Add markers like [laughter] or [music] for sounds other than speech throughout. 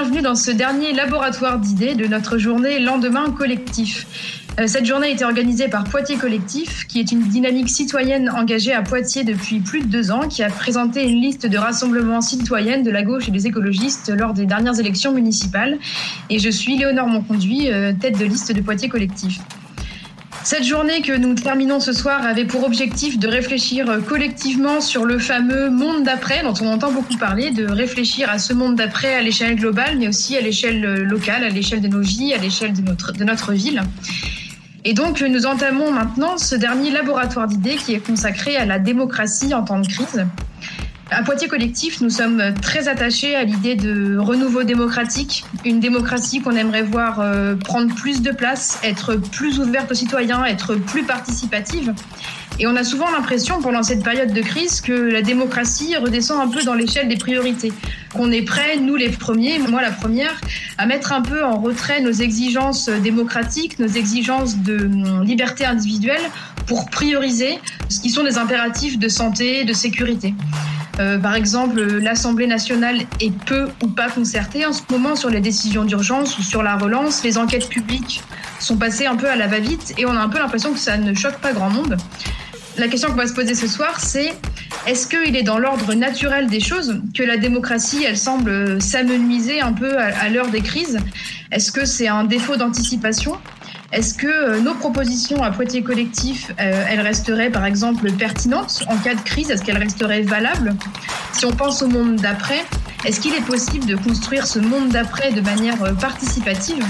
bienvenue dans ce dernier laboratoire d'idées de notre journée Lendemain collectif. Euh, cette journée a été organisée par Poitiers Collectif, qui est une dynamique citoyenne engagée à Poitiers depuis plus de deux ans, qui a présenté une liste de rassemblements citoyennes de la gauche et des écologistes lors des dernières élections municipales. Et je suis Léonore Monconduit, euh, tête de liste de Poitiers Collectif. Cette journée que nous terminons ce soir avait pour objectif de réfléchir collectivement sur le fameux monde d'après dont on entend beaucoup parler, de réfléchir à ce monde d'après à l'échelle globale, mais aussi à l'échelle locale, à l'échelle de nos vies, à l'échelle de notre, de notre ville. Et donc, nous entamons maintenant ce dernier laboratoire d'idées qui est consacré à la démocratie en temps de crise. À Poitiers Collectif, nous sommes très attachés à l'idée de renouveau démocratique, une démocratie qu'on aimerait voir euh, prendre plus de place, être plus ouverte aux citoyens, être plus participative. Et on a souvent l'impression, pendant cette période de crise, que la démocratie redescend un peu dans l'échelle des priorités. Qu'on est prêt, nous les premiers, moi la première, à mettre un peu en retrait nos exigences démocratiques, nos exigences de hum, liberté individuelle pour prioriser ce qui sont des impératifs de santé, de sécurité. Euh, par exemple, l'Assemblée nationale est peu ou pas concertée en ce moment sur les décisions d'urgence ou sur la relance. Les enquêtes publiques sont passées un peu à la va-vite et on a un peu l'impression que ça ne choque pas grand monde. La question qu'on va se poser ce soir, c'est est-ce qu'il est dans l'ordre naturel des choses que la démocratie, elle semble s'amenuiser un peu à l'heure des crises? Est-ce que c'est un défaut d'anticipation? Est-ce que euh, nos propositions à Poitiers Collectif, euh, elles resteraient par exemple pertinentes en cas de crise? Est-ce qu'elles resteraient valables? Si on pense au monde d'après, est-ce qu'il est possible de construire ce monde d'après de manière euh, participative?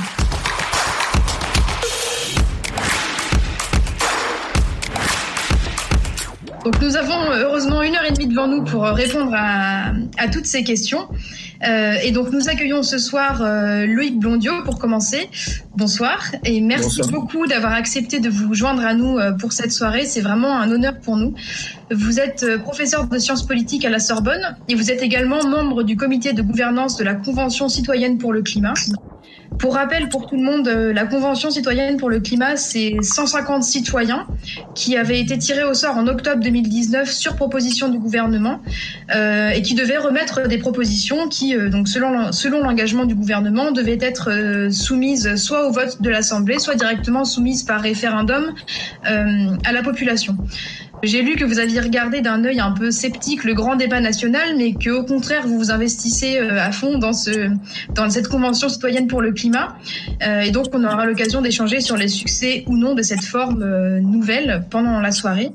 Nous avons heureusement une heure et demie devant nous pour répondre à toutes ces questions. Euh, et donc nous accueillons ce soir euh, Loïc Blondiot pour commencer. Bonsoir et merci beaucoup d'avoir accepté de vous joindre à nous euh, pour cette soirée. C'est vraiment un honneur pour nous. Vous êtes professeur de sciences politiques à la Sorbonne et vous êtes également membre du comité de gouvernance de la Convention citoyenne pour le climat. Pour rappel, pour tout le monde, euh, la Convention citoyenne pour le climat, c'est 150 citoyens qui avaient été tirés au sort en octobre 2019 sur proposition du gouvernement euh, et qui devaient remettre des propositions qui, euh, donc selon, l'engagement du gouvernement, devaient être soumises soit au vote de l'Assemblée, soit directement soumises par référendum à la population. J'ai lu que vous aviez regardé d'un œil un peu sceptique le grand débat national, mais que au contraire vous vous investissez euh, à fond dans ce dans cette convention citoyenne pour le climat. Euh, et donc on aura l'occasion d'échanger sur les succès ou non de cette forme euh, nouvelle pendant la soirée.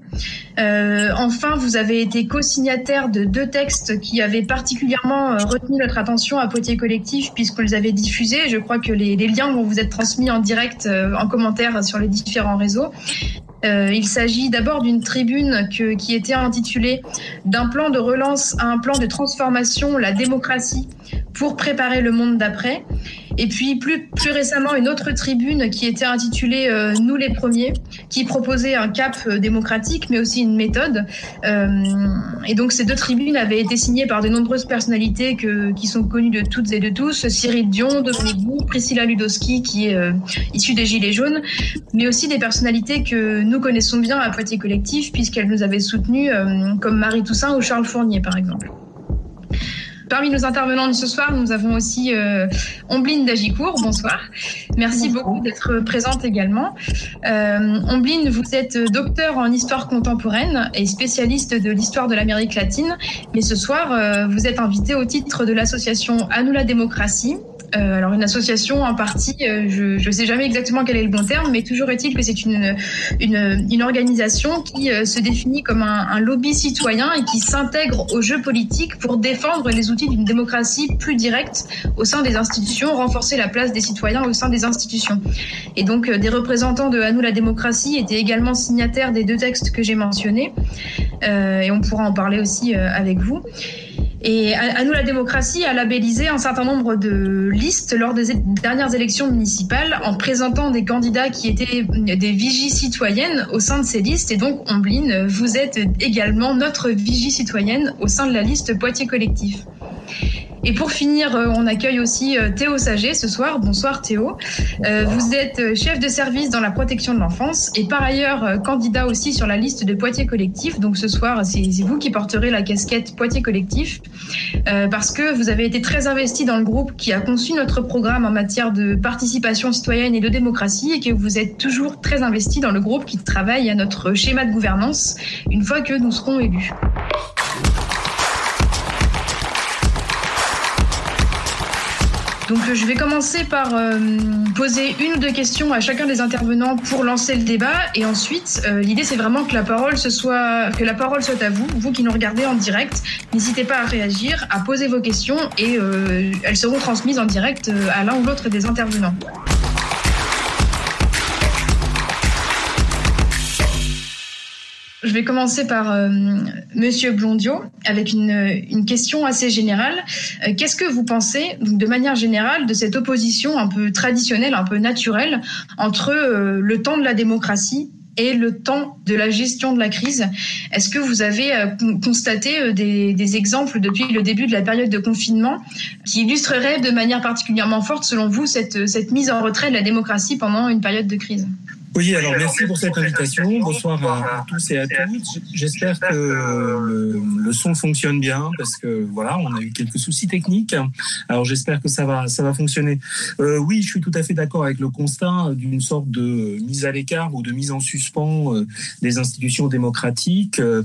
enfin, vous avez été co-signataire de deux textes qui avaient particulièrement retenu notre attention à Poitiers Collectif puisque vous les avez diffusés. Je crois que les, les liens vont vous être transmis en direct en commentaire sur les différents réseaux. Euh, il s'agit d'abord d'une tribune qui était intitulée D'un plan de relance à un plan de transformation, la démocratie pour préparer le monde d'après. Et puis plus, récemment, une autre tribune qui était intitulée euh, Nous les premiers, qui proposait un cap euh, démocratique, mais aussi une méthode. Euh, et donc ces deux tribunes avaient été signées par de nombreuses personnalités qui sont connues de toutes et de tous, Cyril Dion, Dominique Bou, Priscilla Ludowski, qui est issue des Gilets jaunes, mais aussi des personnalités que nous connaissons bien à Poitiers Collectif, puisqu'elles nous avaient soutenus, euh, comme Marie Toussaint ou Charles Fournier, par exemple. Parmi nos intervenants de ce soir, nous avons aussi euh, Ombline Dagicourt. Bonsoir. Merci beaucoup d'être présente également. Euh, Ombline, vous êtes docteur en histoire contemporaine et spécialiste de l'histoire de l'Amérique latine. Mais ce soir, euh, vous êtes invité au titre de l'association À nous la démocratie, euh, alors une association en partie, euh, je ne sais jamais exactement quel est le bon terme, mais toujours est-il que c'est une, une, une, organisation qui euh, se définit comme un, un, lobby citoyen et qui s'intègre au jeu politique pour défendre les outils d'une démocratie plus directe au sein des institutions, renforcer la place des citoyens au sein des institutions. Et donc des représentants de À nous la démocratie étaient également signataires des deux textes que j'ai mentionnés, et on pourra en parler aussi avec vous. Et à, nous la démocratie a labellisé un certain nombre de listes lors des dernières élections municipales en présentant des candidats qui étaient des vigies citoyennes au sein de ces listes. Et donc, Ombline, vous êtes également notre vigie citoyenne au sein de la liste Poitiers Collectif. Et pour finir, euh, on accueille aussi euh, Théo Saget ce soir. Bonsoir Théo. Euh, vous êtes chef de service dans la protection de l'enfance et par ailleurs candidat aussi sur la liste de Poitiers Collectif. Donc ce soir, c'est vous qui porterez la casquette Poitiers Collectif parce que vous avez été très investi dans le groupe qui a conçu notre programme en matière de participation citoyenne et de démocratie et que vous êtes toujours très investi dans le groupe qui travaille à notre schéma de gouvernance une fois que nous serons élus. Donc je vais commencer par euh, poser une ou deux questions à chacun des intervenants pour lancer le débat et ensuite euh, l'idée c'est vraiment que la parole soit que la parole soit à vous, vous qui nous regardez en direct. N'hésitez pas à réagir, à poser vos questions et euh, elles seront transmises en direct à l'un ou l'autre des intervenants. Je vais commencer par euh, Monsieur Blondio avec une, question assez générale. Euh, qu'est-ce que vous pensez, de manière générale, de cette opposition un peu traditionnelle, un peu naturelle entre euh, le temps de la démocratie et le temps de la gestion de la crise? Est-ce que vous avez constaté des, exemples depuis le début de la période de confinement qui illustreraient de manière particulièrement forte, selon vous, cette, cette mise en retrait de la démocratie pendant une période de crise? Oui, alors merci pour cette invitation. Bonsoir à, tous et à toutes. J'espère que le, son fonctionne bien parce que voilà, on a eu quelques soucis techniques. Alors j'espère que ça va, ça va fonctionner. Euh, oui, je suis tout à fait d'accord avec le constat d'une sorte de mise à l'écart ou de mise en suspens euh, des institutions démocratiques euh,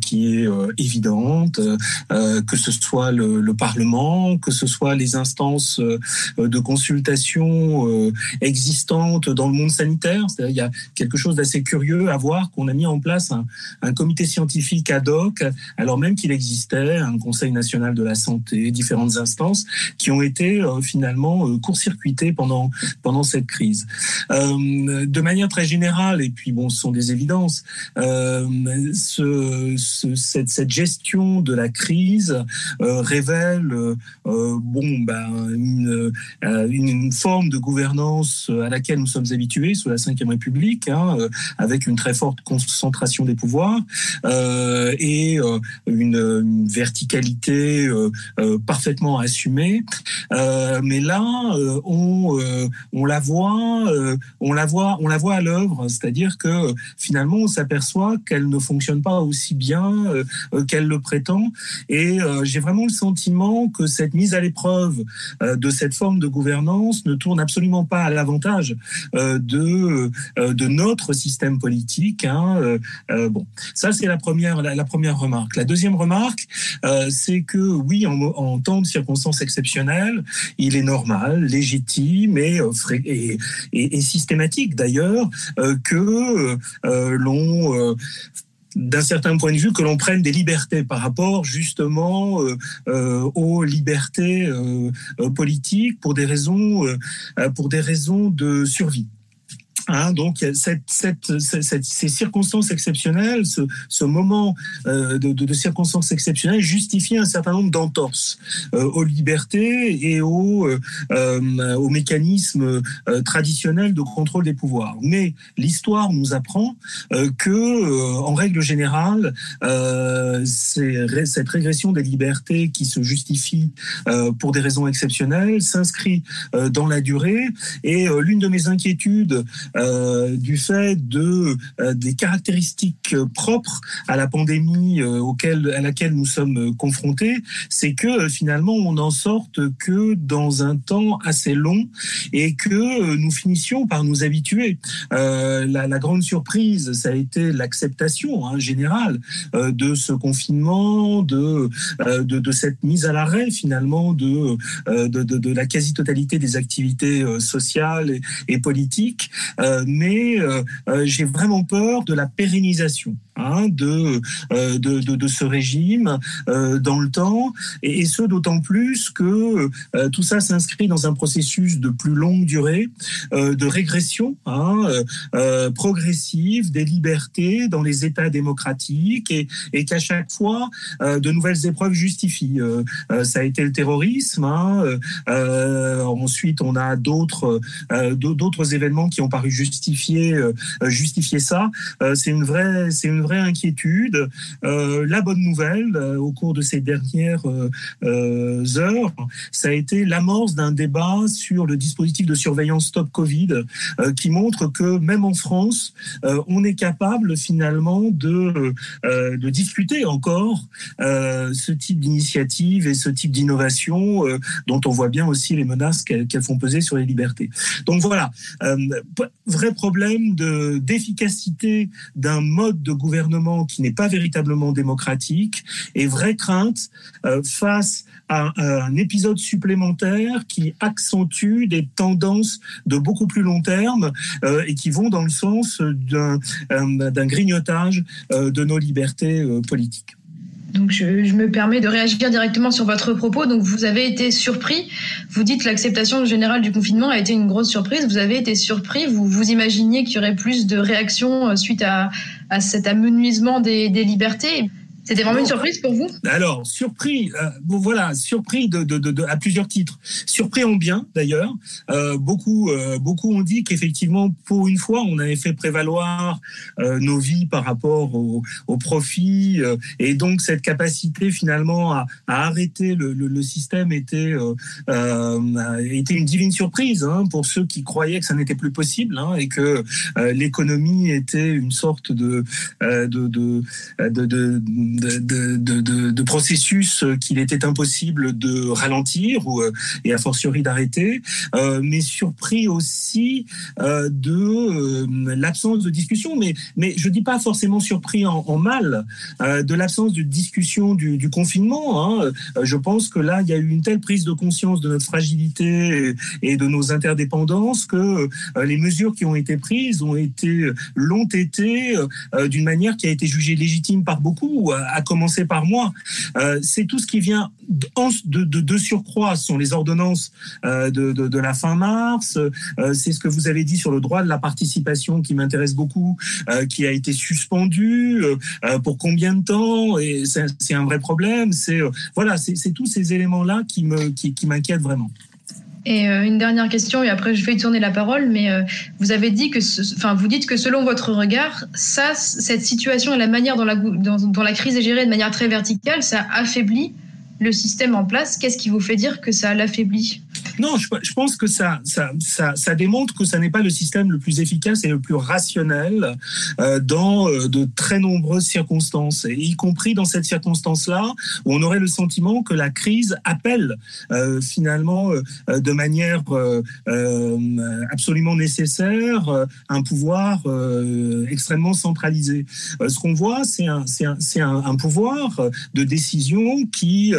qui est évidente, que ce soit le, le, Parlement, que ce soit les instances de consultation existantes dans le monde sanitaire il y a quelque chose d'assez curieux à voir qu'on a mis en place un, comité scientifique ad hoc, alors même qu'il existait un Conseil national de la santé, différentes instances qui ont été euh, finalement euh, court-circuitées pendant pendant cette crise. Euh, de manière très générale, et puis bon, ce sont des évidences, ce, cette, gestion de la crise révèle bon ben une, une forme de gouvernance à laquelle nous sommes habitués sous la cinquième République, hein, euh, avec une très forte concentration des pouvoirs euh, et euh, une, verticalité parfaitement assumée. mais là, on, la voit, on la voit, on la voit à l'œuvre, c'est-à-dire que finalement, on s'aperçoit qu'elle ne fonctionne pas aussi bien qu'elle le prétend. Et j'ai vraiment le sentiment que cette mise à l'épreuve de cette forme de gouvernance ne tourne absolument pas à l'avantage de de notre système politique. Hein, euh, euh, bon, ça c'est la première la, première remarque. La deuxième remarque, c'est que oui, en, temps de circonstances exceptionnelles, il est normal, légitime et, systématique d'ailleurs que l'on d'un certain point de vue que l'on prenne des libertés par rapport justement aux libertés politiques pour des raisons pour des raisons de survie. Hein, donc cette, cette, cette, ces circonstances exceptionnelles, ce, ce moment euh, de, de, circonstances exceptionnelles justifie un certain nombre d'entorses euh, aux libertés et aux, euh, euh aux mécanismes euh, traditionnels de contrôle des pouvoirs. Mais l'histoire nous apprend que, en règle générale, cette régression des libertés qui se justifie pour des raisons exceptionnelles s'inscrit dans la durée. Et l'une de mes inquiétudes euh, du fait de euh, des caractéristiques propres à la pandémie euh, auquel, à laquelle nous sommes confrontés, c'est que finalement on n'en sorte que dans un temps assez long et que nous finissions par nous habituer. La, la, grande surprise, ça a été l'acceptation hein, générale de ce confinement, de, de, de cette mise à l'arrêt finalement de, de, de, de la quasi-totalité des activités sociales et, et politiques. Euh, mais euh, euh, j'ai vraiment peur de la pérennisation hein, de, de, de, ce régime dans le temps, et, ce d'autant plus que tout ça s'inscrit dans un processus de plus longue durée, de régression hein, progressive des libertés dans les États démocratiques, et, et qu'à chaque fois, de nouvelles épreuves justifient. ça a été le terrorisme, hein, ensuite on a d'autres événements qui ont paru justifier, euh, justifier ça, euh, c'est une vraie, vraie inquiétude. la bonne nouvelle au cours de ces dernières heures, ça a été l'amorce d'un débat sur le dispositif de surveillance Stop Covid qui montre que même en France, on est capable finalement de, de discuter encore ce type d'initiative et ce type d'innovation dont on voit bien aussi les menaces qu'elles font peser sur les libertés. Donc voilà, euh, vrai problème d'efficacité d'un mode de gouvernement qui n'est pas véritablement démocratique et vraie crainte euh, face à, un épisode supplémentaire qui accentue des tendances de beaucoup plus long terme euh, et qui vont dans le sens d'un grignotage de nos libertés politiques. Donc je, me permets de réagir directement sur votre propos. Donc vous avez été surpris. Vous dites l'acceptation générale du confinement a été une grosse surprise. Vous avez été surpris. Vous vous imaginiez qu'il y aurait plus de réactions euh, suite à, cet amenuisement des, des libertés. C'était vraiment une surprise pour vous? Alors, surpris, euh, voilà, surpris de, de, de, à plusieurs titres. Surpris en bien, d'ailleurs. Euh, beaucoup, euh, beaucoup ont dit qu'effectivement, pour une fois, on avait fait prévaloir nos vies par rapport au, au profit. Et donc, cette capacité, finalement, à, à arrêter le, le, le, système était, était une divine surprise hein, pour ceux qui croyaient que ça n'était plus possible hein, et que l'économie était une sorte de, de, de, de de, de, processus qu'il était impossible de ralentir ou, et a fortiori d'arrêter, euh, mais surpris aussi euh, de euh, l'absence de discussion. Mais, mais je dis pas forcément surpris en, en mal euh, de l'absence de discussion du, du confinement. Hein. Je pense que là, il y a eu une telle prise de conscience de notre fragilité et, et de nos interdépendances que les mesures qui ont été prises ont été l'ont été d'une manière qui a été jugée légitime par beaucoup à commencer par moi. Euh, c'est tout ce qui vient de, de, surcroît, ce sont les ordonnances euh, de, la fin mars. Euh, c'est ce que vous avez dit sur le droit de la participation qui m'intéresse beaucoup, qui a été suspendu. pour combien de temps Et c'est un vrai problème. C'est voilà, c'est tous ces éléments-là qui me qui, qui m'inquiètent vraiment. Et euh, une dernière question, et après je vais tourner la parole, mais euh, vous avez dit que, enfin, vous dites que selon votre regard, ça, cette situation et la manière dont la, dont la crise est gérée de manière très verticale, ça affaiblit le système en place. Qu'est-ce qui vous fait dire que ça l'affaiblit? Non, je, pense que ça, ça, ça, démontre que ça n'est pas le système le plus efficace et le plus rationnel euh, dans euh, de très nombreuses circonstances, y compris dans cette circonstance-là, où on aurait le sentiment que la crise appelle euh, finalement de manière absolument nécessaire un pouvoir extrêmement centralisé. ce qu'on voit, c'est un, un, un, un, pouvoir de décision qui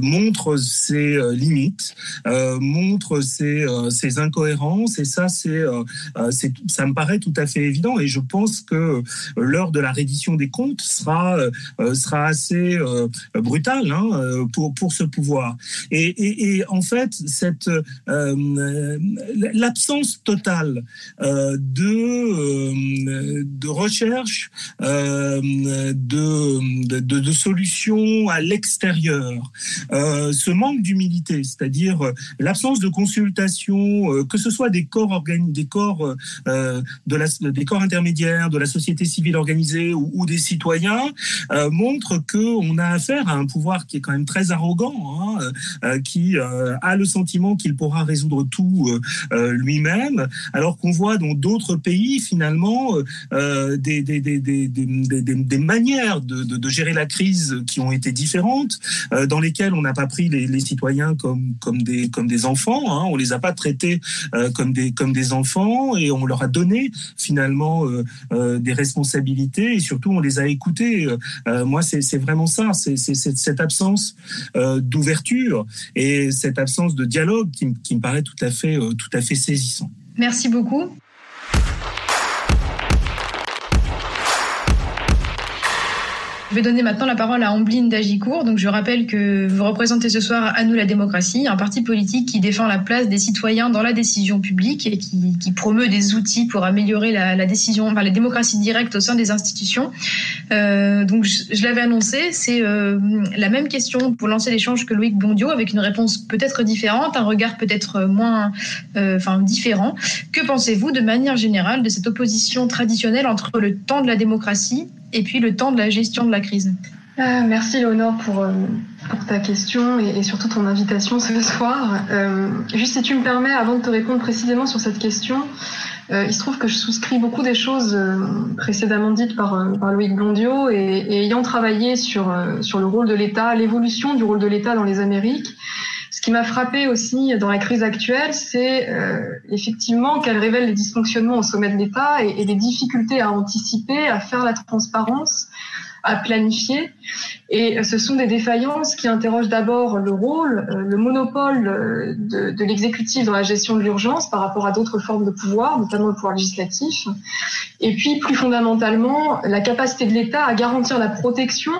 montre ses limites. Montre ses, euh, ses, incohérences. Et ça c'est euh, ça me paraît tout à fait évident. Et je pense que l'heure de la reddition des comptes sera sera assez brutale hein, pour pour ce pouvoir. Et, et, en fait cette l'absence totale de de recherche de, de, de solutions à l'extérieur ce manque d'humilité c'est-à-dire l'absence de consultation, euh, que ce soit des corps des corps euh, euh, de la, des corps intermédiaires, de la société civile organisée ou, des citoyens, montre que on a affaire à un pouvoir qui est quand même très arrogant, hein, qui a le sentiment qu'il pourra résoudre tout lui-même, alors qu'on voit dans d'autres pays finalement des, des, des manières de, de, de, gérer la crise qui ont été différentes, dans lesquelles on n'a pas pris les, les citoyens comme, comme, des, comme des enfants. Hein. On les a pas traités euh, comme des comme des enfants et on leur a donné finalement euh, euh, des responsabilités et surtout on les a écoutés. Moi, c'est vraiment ça, c'est cette absence d'ouverture et cette absence de dialogue qui, qui, me paraît tout à fait tout à fait saisissant. Merci beaucoup. Je vais donner maintenant la parole à Ambline Dagicourt. Donc, je rappelle que vous représentez ce soir à nous la démocratie, un parti politique qui défend la place des citoyens dans la décision publique et qui, promeut des outils pour améliorer la, décision, enfin, la démocratie directe au sein des institutions. Euh, donc, je, l'avais annoncé, c'est euh, la même question pour lancer l'échange que Loïc Bondio, avec une réponse peut-être différente, un regard peut-être moins, euh, différent. Que pensez-vous de manière générale de cette opposition traditionnelle entre le temps de la démocratie et puis le temps de la gestion de la crise. Euh, merci Léonore pour, pour ta question et, surtout ton invitation ce soir. juste si tu me permets, avant de te répondre précisément sur cette question, il se trouve que je souscris beaucoup des choses précédemment dites par, par Loïc Blondiot et, ayant travaillé sur, sur le rôle de l'État, l'évolution du rôle de l'État dans les Amériques, ce qui m'a frappé aussi dans la crise actuelle, c'est euh, effectivement qu'elle révèle les dysfonctionnements au sommet de l'État et, les difficultés à anticiper, à faire la transparence, à planifier. Et ce sont des défaillances qui interrogent d'abord le rôle, euh, le monopole euh, de, de l'exécutif dans la gestion de l'urgence par rapport à d'autres formes de pouvoir, notamment le pouvoir législatif. Et puis, plus fondamentalement, la capacité de l'État à garantir la protection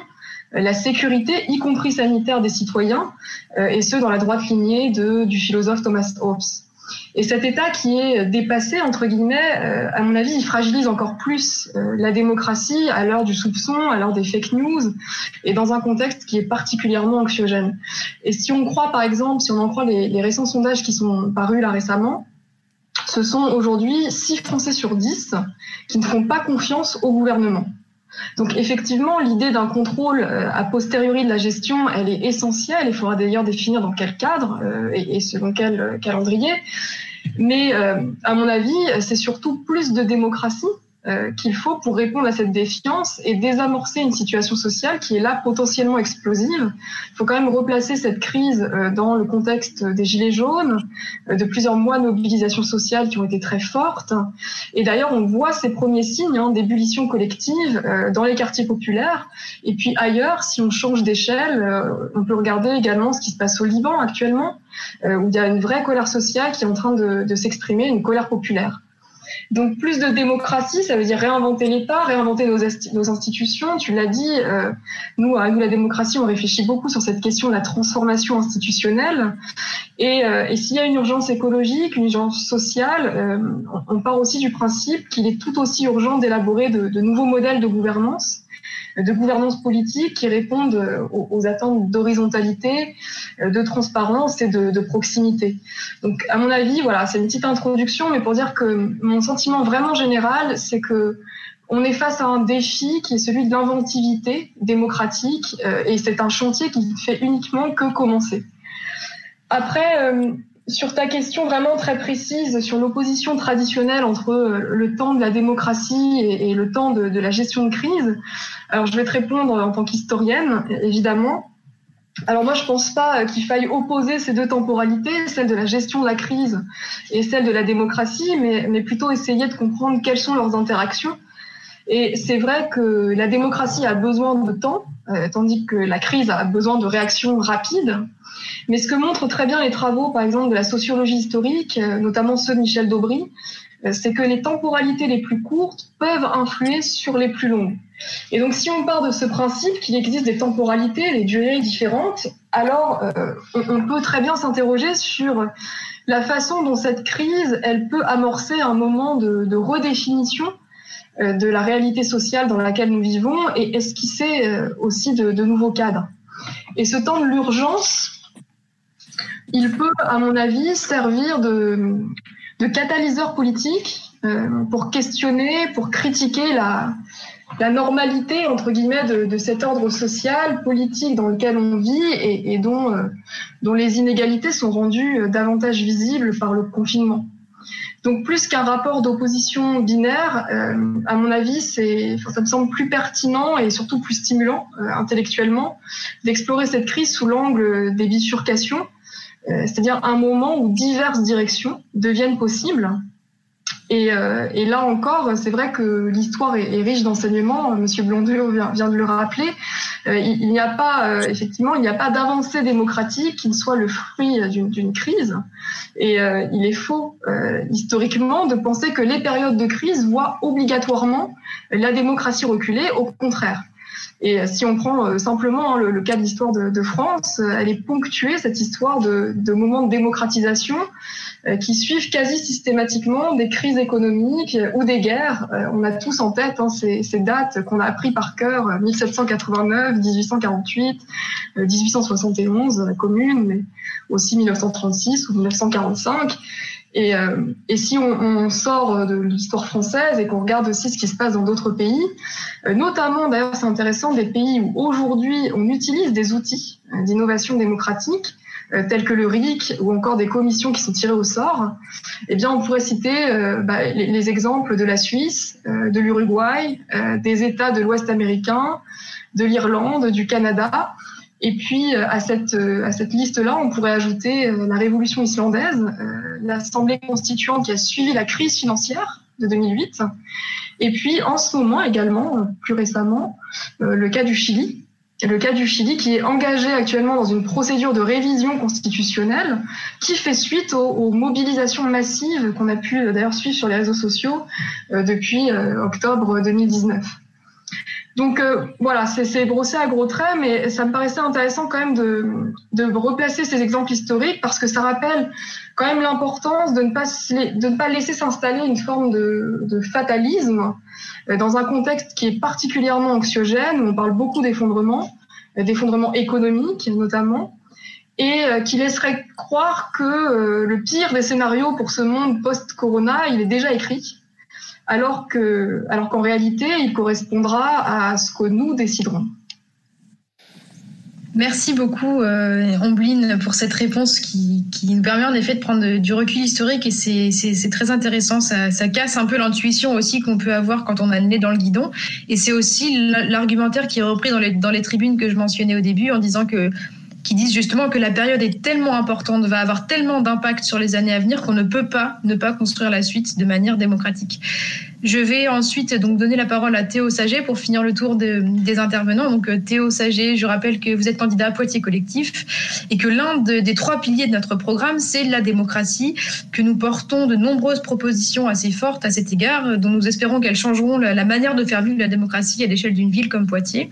la sécurité, y compris sanitaire des citoyens, euh, et ce dans la droite lignée de, du philosophe Thomas Hobbes. Et cet État qui est dépassé, entre guillemets, euh, à mon avis, il fragilise encore plus euh, la démocratie à l'heure du soupçon, à l'heure des fake news, et dans un contexte qui est particulièrement anxiogène. Et si on croit, par exemple, si on en croit les, récents sondages qui sont parus là récemment, ce sont aujourd'hui 6 Français sur 10 qui ne font pas confiance au gouvernement. Donc effectivement, l'idée d'un contrôle euh, a posteriori de la gestion, elle est essentielle. Il faudra d'ailleurs définir dans quel cadre euh, et, selon quel euh, calendrier. Mais à mon avis, c'est surtout plus de démocratie euh, qu'il faut pour répondre à cette défiance et désamorcer une situation sociale qui est là potentiellement explosive. Il faut quand même replacer cette crise euh, dans le contexte des Gilets jaunes, euh, de plusieurs mois de mobilisation sociale qui ont été très fortes. Et d'ailleurs, on voit ces premiers signes hein, d'ébullition collective dans les quartiers populaires. Et puis ailleurs, si on change d'échelle, on peut regarder également ce qui se passe au Liban actuellement, où il y a une vraie colère sociale qui est en train de, de s'exprimer, une colère populaire. Donc plus de démocratie, ça veut dire réinventer l'État, réinventer nos, institutions. Tu l'as dit, euh, nous, à nous la démocratie, on réfléchit beaucoup sur cette question de la transformation institutionnelle. Et, euh, s'il y a une urgence écologique, une urgence sociale, euh, on part aussi du principe qu'il est tout aussi urgent d'élaborer de nouveaux modèles de gouvernance de gouvernance politique qui répondent euh, aux, attentes d'horizontalité, euh, de transparence et de, proximité. Donc, à mon avis, voilà, c'est une petite introduction, mais pour dire que mon sentiment vraiment général, c'est que on est face à un défi qui est celui de l'inventivité démocratique, euh, et c'est un chantier qui ne fait uniquement que commencer. Après, sur ta question vraiment très précise sur l'opposition traditionnelle entre le temps de la démocratie et, le temps de, la gestion de crise, alors je vais te répondre en tant qu'historienne, évidemment. Alors moi, je pense pas qu'il faille opposer ces deux temporalités, celle de la gestion de la crise et celle de la démocratie, mais, mais plutôt essayer de comprendre quelles sont leurs interactions. Et c'est vrai que la démocratie a besoin de temps, euh, tandis que la crise a besoin de réactions rapides. Mais ce que montrent très bien les travaux, par exemple, de la sociologie historique, euh, notamment ceux de Michel Daubry, euh, c'est que les temporalités les plus courtes peuvent influer sur les plus longues. Et donc, si on part de ce principe qu'il existe des temporalités, des durées différentes, alors euh, on, peut très bien s'interroger sur la façon dont cette crise, elle peut amorcer un moment de, redéfinition euh, de la réalité sociale dans laquelle nous vivons et esquisser euh, aussi de, nouveaux cadres. Et ce temps de l'urgence, il peut, à mon avis, servir de, catalyseur politique pour questionner, pour critiquer la, normalité entre guillemets de, cet ordre social, politique dans lequel on vit et, dont, euh, les inégalités sont rendues euh, davantage visibles par le confinement. Donc plus qu'un rapport d'opposition binaire, euh, à mon avis, c'est, ça me semble plus pertinent et surtout plus stimulant intellectuellement d'explorer cette crise sous l'angle des bifurcations, c'est-à-dire un moment où diverses directions deviennent possibles et, euh, et, là encore, c'est vrai que l'histoire est, riche d'enseignements. Monsieur Blondieu vient, de le rappeler. Euh, il, n'y a pas, euh, effectivement, il n'y a pas d'avancée démocratique qui ne soit le fruit d'une crise. Et il est faux, historiquement, de penser que les périodes de crise voient obligatoirement la démocratie reculer. Au contraire. Et si on prend simplement hein, le, cas de l'histoire de, France, elle est ponctuée, cette histoire de, moments de démocratisation euh, qui suivent quasi systématiquement des crises économiques ou des guerres. Euh, on a tous en tête hein, ces, ces, dates qu'on a appris par cœur 1789, 1848, 1871, la Commune, mais aussi 1936 ou 1945. Et, et si on, on, sort de l'histoire française et qu'on regarde aussi ce qui se passe dans d'autres pays, notamment d'ailleurs c'est intéressant des pays où aujourd'hui on utilise des outils d'innovation démocratique euh, tels que le RIC ou encore des commissions qui sont tirées au sort, eh bien, on pourrait citer euh, bah, les, exemples de la Suisse, euh, de l'Uruguay, des États de l'Ouest américain, de l'Irlande, du Canada. Et puis, à cette, à cette liste-là, on pourrait ajouter la révolution islandaise, l'Assemblée constituante qui a suivi la crise financière de 2008. Et puis, en ce moment également, plus récemment, le cas du Chili, le cas du Chili qui est engagé actuellement dans une procédure de révision constitutionnelle qui fait suite aux, mobilisations massives qu'on a pu euh, d'ailleurs suivre sur les réseaux sociaux euh, depuis euh, octobre 2019. Donc voilà, c'est brossé à gros traits, mais ça me paraissait intéressant quand même de, de replacer ces exemples historiques parce que ça rappelle quand même l'importance de, ne pas, de ne pas laisser s'installer une forme de, de fatalisme euh, dans un contexte qui est particulièrement anxiogène, où on parle beaucoup d'effondrement, euh, d'effondrement économique notamment, et euh, qui laisserait croire que le pire des scénarios pour ce monde post-corona, il est déjà écrit, alors que, alors qu'en réalité, il correspondra à ce que nous déciderons. Merci beaucoup, euh, pour cette réponse qui, qui, nous permet en effet de prendre du recul historique et c'est très intéressant. Ça, ça, casse un peu l'intuition aussi qu'on peut avoir quand on a le nez dans le guidon. Et c'est aussi l'argumentaire qui est repris dans les, dans les tribunes que je mentionnais au début en disant que qui disent justement que la période est tellement importante, va avoir tellement d'impact sur les années à venir qu'on ne peut pas ne pas construire la suite de manière démocratique. Je vais ensuite donc donner la parole à Théo Saget pour finir le tour de, des intervenants. Donc euh, Théo Saget, je rappelle que vous êtes candidat à Poitiers Collectif et que l'un des trois piliers de notre programme, c'est la démocratie, que nous portons de nombreuses propositions assez fortes à cet égard, dont nous espérons qu'elles changeront la, manière de faire vivre la démocratie à l'échelle d'une ville comme Poitiers.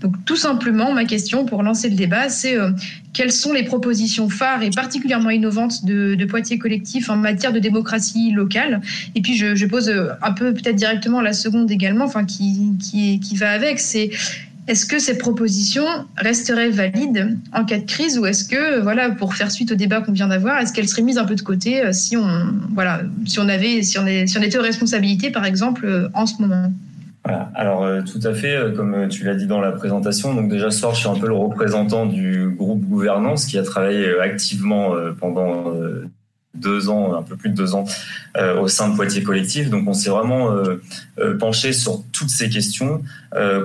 Donc tout simplement, ma question pour lancer le débat, c'est euh, quelles sont les propositions phares et particulièrement innovantes de, Poitiers Collectif en matière de démocratie locale? Et puis je, je pose euh, un peu peut-être directement la seconde également, enfin qui, qui, qui va avec, c'est est-ce que ces propositions resteraient valides en cas de crise ou est-ce que, voilà, pour faire suite au débat qu'on vient d'avoir, est-ce qu'elles seraient mises un peu de côté euh, si on, voilà, si on avait, si on, est, si on était aux responsabilités, par exemple, euh, en ce moment? Alors euh, tout à fait, comme tu l'as dit dans la présentation, donc déjà ce soir je suis un peu le représentant du groupe gouvernance qui a travaillé activement pendant deux ans, un peu plus de deux ans, euh, au sein de Poitiers Collectif. Donc on s'est vraiment euh, euh, penché sur toutes ces questions.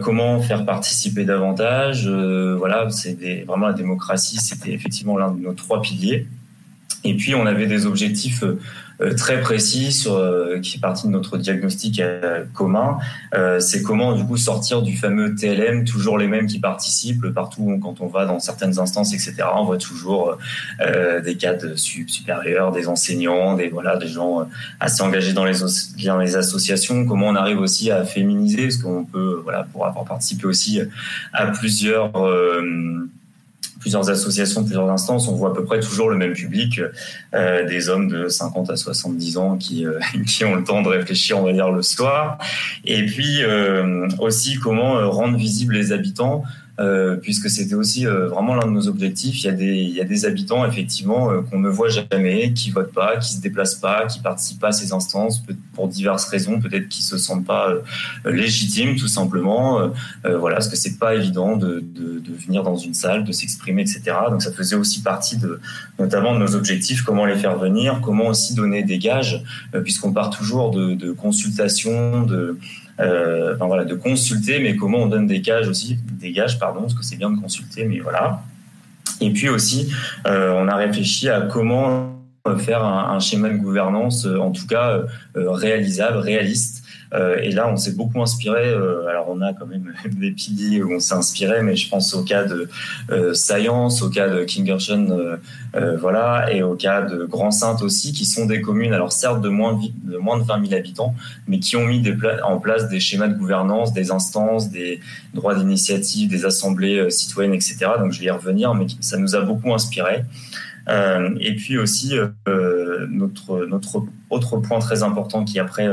comment faire participer davantage Voilà, c'est vraiment la démocratie, c'était effectivement l'un de nos trois piliers. Et puis on avait des objectifs très précis sur, euh, qui est partie de notre diagnostic euh, commun. c'est comment du coup sortir du fameux TLM, toujours les mêmes qui participent partout quand on va dans certaines instances, etc. On voit toujours des cadres supérieurs, des enseignants, des voilà, des gens assez engagés dans les, dans les associations. Comment on arrive aussi à féminiser, parce qu'on peut voilà pour avoir participé aussi à plusieurs plusieurs associations, plusieurs instances, on voit à peu près toujours le même public, euh, des hommes de 50 à 70 ans qui, euh, [laughs] qui ont le temps de réfléchir, on va dire, le soir. Et puis euh, aussi comment euh, rendre visibles les habitants euh, puisque c'était aussi euh, vraiment l'un de nos objectifs. Il y a des, il y a des habitants effectivement euh, qu'on ne voit jamais, qui votent pas, qui se déplacent pas, qui participent pas à ces instances pour diverses raisons, peut-être qu'ils se sentent pas légitimes tout simplement. voilà, parce que c'est pas évident de, de, de, venir dans une salle, de s'exprimer, etc. Donc ça faisait aussi partie de, notamment de nos objectifs, comment les faire venir, comment aussi donner des gages, puisqu'on part toujours de, de consultations, de euh, enfin, voilà, de consulter, mais comment on donne des gages aussi, des gages, pardon, parce que c'est bien de consulter, mais voilà. Et puis aussi, euh, on a réfléchi à comment faire un, un schéma de gouvernance, en tout cas euh, réalisable, réaliste, euh, et là, on s'est beaucoup inspiré. Euh, alors, on a quand même [laughs] des piliers où on s'est inspiré, mais je pense au cas de euh, Science, au cas de Kingershon, voilà, et au cas de Grand Sainte aussi, qui sont des communes, alors certes de moins de, moins de 20 000 habitants, mais qui ont mis des en place des schémas de gouvernance, des instances, des droits d'initiative, des assemblées citoyennes, etc. Donc, je vais y revenir, mais ça nous a beaucoup inspiré. Euh, et puis aussi euh, notre notre autre point très important qui après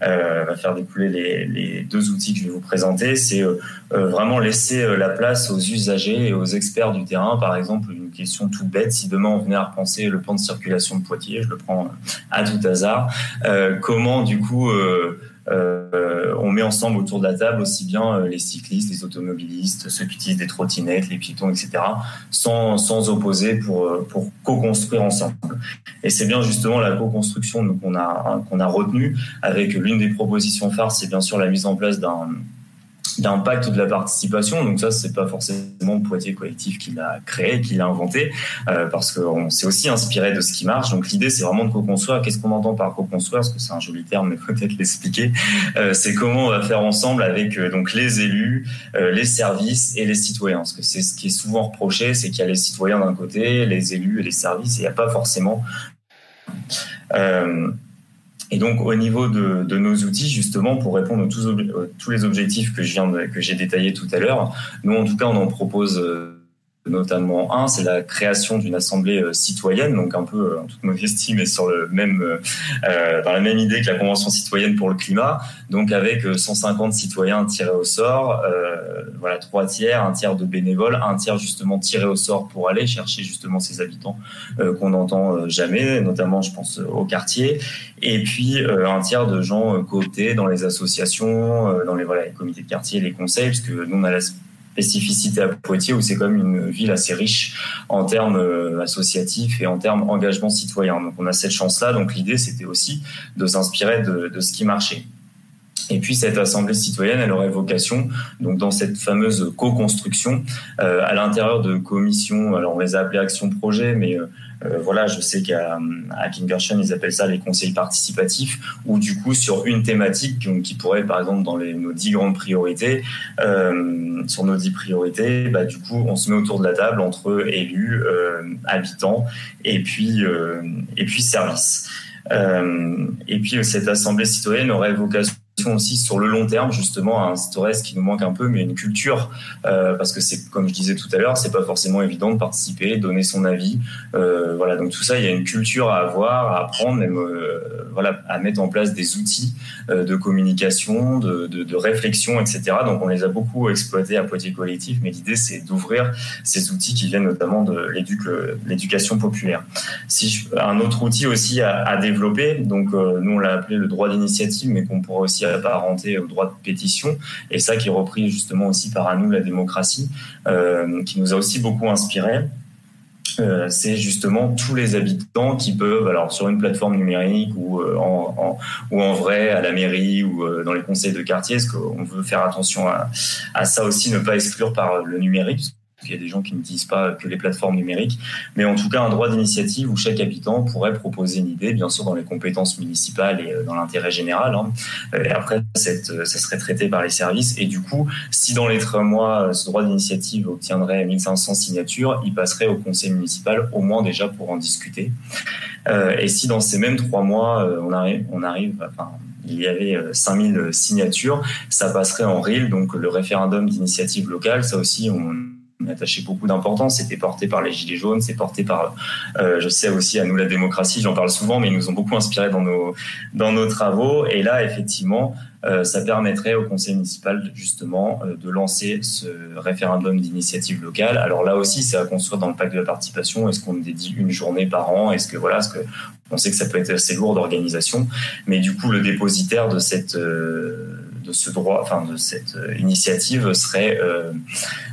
va faire découler les, les, deux outils que je vais vous présenter, c'est vraiment laisser la place aux usagers et aux experts du terrain. Par exemple, une question toute bête, si demain on venait à repenser le plan de circulation de Poitiers, je le prends à tout hasard, comment du coup euh, on met ensemble autour de la table aussi bien euh, les cyclistes, les automobilistes, ceux qui utilisent des trottinettes, les piétons, etc., sans, sans opposer pour, euh, pour co-construire ensemble. Et c'est bien justement la co-construction qu'on a, qu'on a retenue avec l'une des propositions phares, c'est bien sûr la mise en place d'un d'impact de la participation. Donc ça, c'est pas forcément Poitiers Collectif qui l'a créé, qui l'a inventé, euh, parce qu'on s'est aussi inspiré de ce qui marche. Donc l'idée, c'est vraiment de co-construire. Qu'est-ce qu'on entend par co-construire Parce que c'est un joli terme, mais peut-être l'expliquer. Euh, c'est comment on va faire ensemble avec euh, donc les élus, les services et les citoyens. Parce que c'est ce qui est souvent reproché, c'est qu'il y a les citoyens d'un côté, les élus et les services, et il n'y a pas forcément et donc, au niveau de, nos outils, justement, pour répondre à tous, tous les objectifs que je viens que j'ai détaillés tout à l'heure, nous, en tout cas, on en propose euh, notamment un, c'est la création d'une assemblée euh, citoyenne, donc un peu euh, en toute modestie, mais sur le même, euh, dans la même idée que la convention citoyenne pour le climat, donc avec 150 citoyens tirés au sort, voilà trois tiers, un tiers de bénévoles, un tiers justement tirés au sort pour aller chercher justement ces habitants qu'on n'entend jamais, notamment je pense au quartier, et puis un tiers de gens cooptés dans les associations, dans les les comités de quartier, les conseils, parce que nous on a la spécificité à Poitiers où c'est comme une ville assez riche en termes euh, associatifs et en termes engagement citoyen. Donc on a cette chance-là. Donc l'idée c'était aussi de s'inspirer de, de ce qui marchait. Et puis cette assemblée citoyenne, elle aurait vocation, donc dans cette fameuse co-construction, euh, à l'intérieur de commissions, alors on les a appelées actions projet, mais euh, euh, voilà, je sais qu'à à Kingersheim, ils appellent ça les conseils participatifs, ou du coup sur une thématique qui, pourrait, par exemple, dans nos dix grandes priorités, euh, sur nos dix priorités, bah, du coup, on se met autour de la table entre élus, euh, habitants, et puis et puis services. et puis cette assemblée citoyenne aurait vocation aussi sur le long terme justement à instaurer ce qui nous manque un peu mais une culture euh, parce que c'est comme je disais tout à l'heure c'est pas forcément évident de participer donner son avis euh, voilà. Donc tout ça il y a une culture à avoir à apprendre même euh, voilà à mettre en place des outils de communication de, de, réflexion etc donc on les a beaucoup exploités à Poitiers collectif mais l'idée c'est d'ouvrir ces outils qui viennent notamment de l'éducation populaire. Si un autre outil aussi à, à développer donc nous on l'a appelé le droit d'initiative mais qu'on pourrait aussi apparenté au droit de pétition, et ça qui est repris justement aussi par à nous la démocratie, euh, qui nous a aussi beaucoup inspiré. Euh, c'est justement tous les habitants qui peuvent, alors sur une plateforme numérique ou, euh, en, ou en vrai à la mairie ou dans les conseils de quartier, est-ce qu'on veut faire attention à, ça aussi, ne pas exclure par le numérique, il y a des gens qui ne disent pas que les plateformes numériques, mais en tout cas un droit d'initiative où chaque habitant pourrait proposer une idée, bien sûr dans les compétences municipales et euh, dans l'intérêt général. Hein. Et après, euh, ça serait traité par les services. Et du coup, si dans les trois mois, euh, ce droit d'initiative obtiendrait 1500 signatures, il passerait au conseil municipal au moins déjà pour en discuter. Et si dans ces mêmes trois mois, on arrive, on arrive enfin, il y avait 5000 signatures, ça passerait en RIL, donc le référendum d'initiative locale. Ça aussi, on attaché beaucoup d'importance. C'était porté par les Gilets jaunes, c'est porté par, euh, je sais aussi à nous la démocratie, j'en parle souvent, mais ils nous ont beaucoup inspiré dans nos, dans nos travaux. Et là, effectivement, euh, ça permettrait au conseil municipal justement euh, de lancer ce référendum d'initiative locale. Alors là aussi, c'est à construire dans le pacte de la participation. Est-ce qu'on dédie une journée par an? Est-ce que voilà, ce que on sait que ça peut être assez lourd d'organisation, mais du coup, le dépositaire de cette de ce droit, enfin de cette euh, initiative serait euh,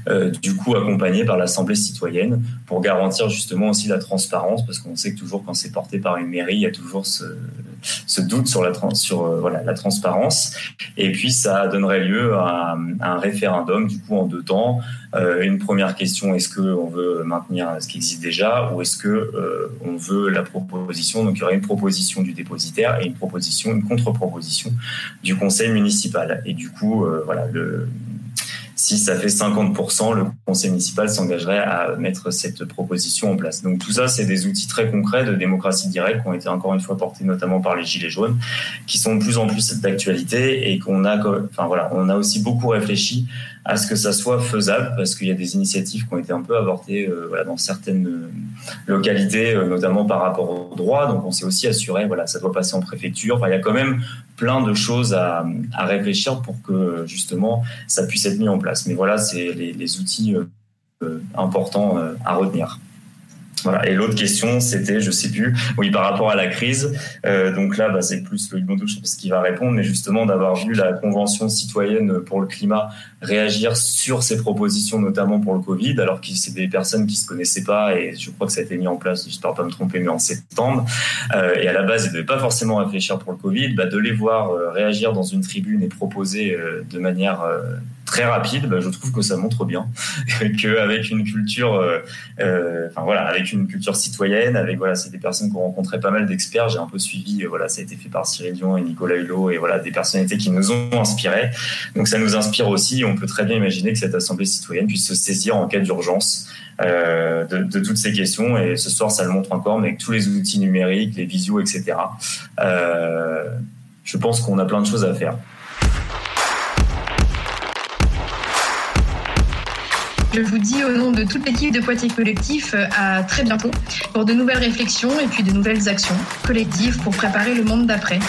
euh, du coup accompagné par l'Assemblée citoyenne pour garantir justement aussi la transparence, parce qu'on sait que toujours quand c'est porté par une mairie, il y a toujours ce, doute sur la sur voilà la transparence. Et puis ça donnerait lieu à, un référendum du coup en deux temps. Une première question est-ce que on veut maintenir ce qui existe déjà ou est-ce que on veut la proposition? Donc il y aurait une proposition du dépositaire et une proposition, une contre-proposition du conseil municipal. Et du coup, euh, voilà, le, si ça fait 50%, le conseil municipal s'engagerait à mettre cette proposition en place. Donc tout ça, c'est des outils très concrets de démocratie directe qui ont été encore une fois portés notamment par les Gilets jaunes, qui sont de plus en plus d'actualité et qu'on a, enfin voilà, on a aussi beaucoup réfléchi à ce que ça soit faisable parce qu'il y a des initiatives qui ont été un peu avortées euh, voilà, dans certaines euh, localités, euh, notamment par rapport au droit. Donc on s'est aussi assuré, voilà, ça doit passer en préfecture. Il y a quand même plein de choses à, réfléchir pour que justement ça puisse être mis en place. Mais voilà, c'est les, les, outils importants à retenir. Et l'autre question, c'était, je sais plus, oui, par rapport à la crise. Euh, donc là, bah, c'est plus Loïc Bondou, je pense, qui va répondre, mais justement d'avoir vu la Convention citoyenne pour le climat réagir sur ces propositions, notamment pour le Covid, alors que c'est des personnes qui se connaissaient pas, et je crois que ça a été mis en place, j'espère pas me tromper, mais en septembre. Euh, et à la base, ils ne devaient pas forcément réfléchir pour le Covid, bah, de les voir euh, réagir dans une tribune et proposer de manière très rapide, bah, je trouve que ça montre bien [laughs] qu'avec une culture, euh, euh, enfin voilà, avec une culture citoyenne, avec voilà, c'est des personnes qui ont rencontré pas mal d'experts. J'ai un peu suivi, euh, voilà, ça a été fait par Cyril Dion et Nicolas Hulot et voilà, des personnalités qui nous ont inspirés. Donc ça nous inspire aussi. On peut très bien imaginer que cette assemblée citoyenne puisse se saisir en cas d'urgence euh, de, de, toutes ces questions. Et ce soir, ça le montre encore, mais avec tous les outils numériques, les visios, etc. Euh, je pense qu'on a plein de choses à faire. Je vous dis au nom de toute l'équipe de Poitiers Collectif euh, à très bientôt pour de nouvelles réflexions et puis de nouvelles actions collectives pour préparer le monde d'après.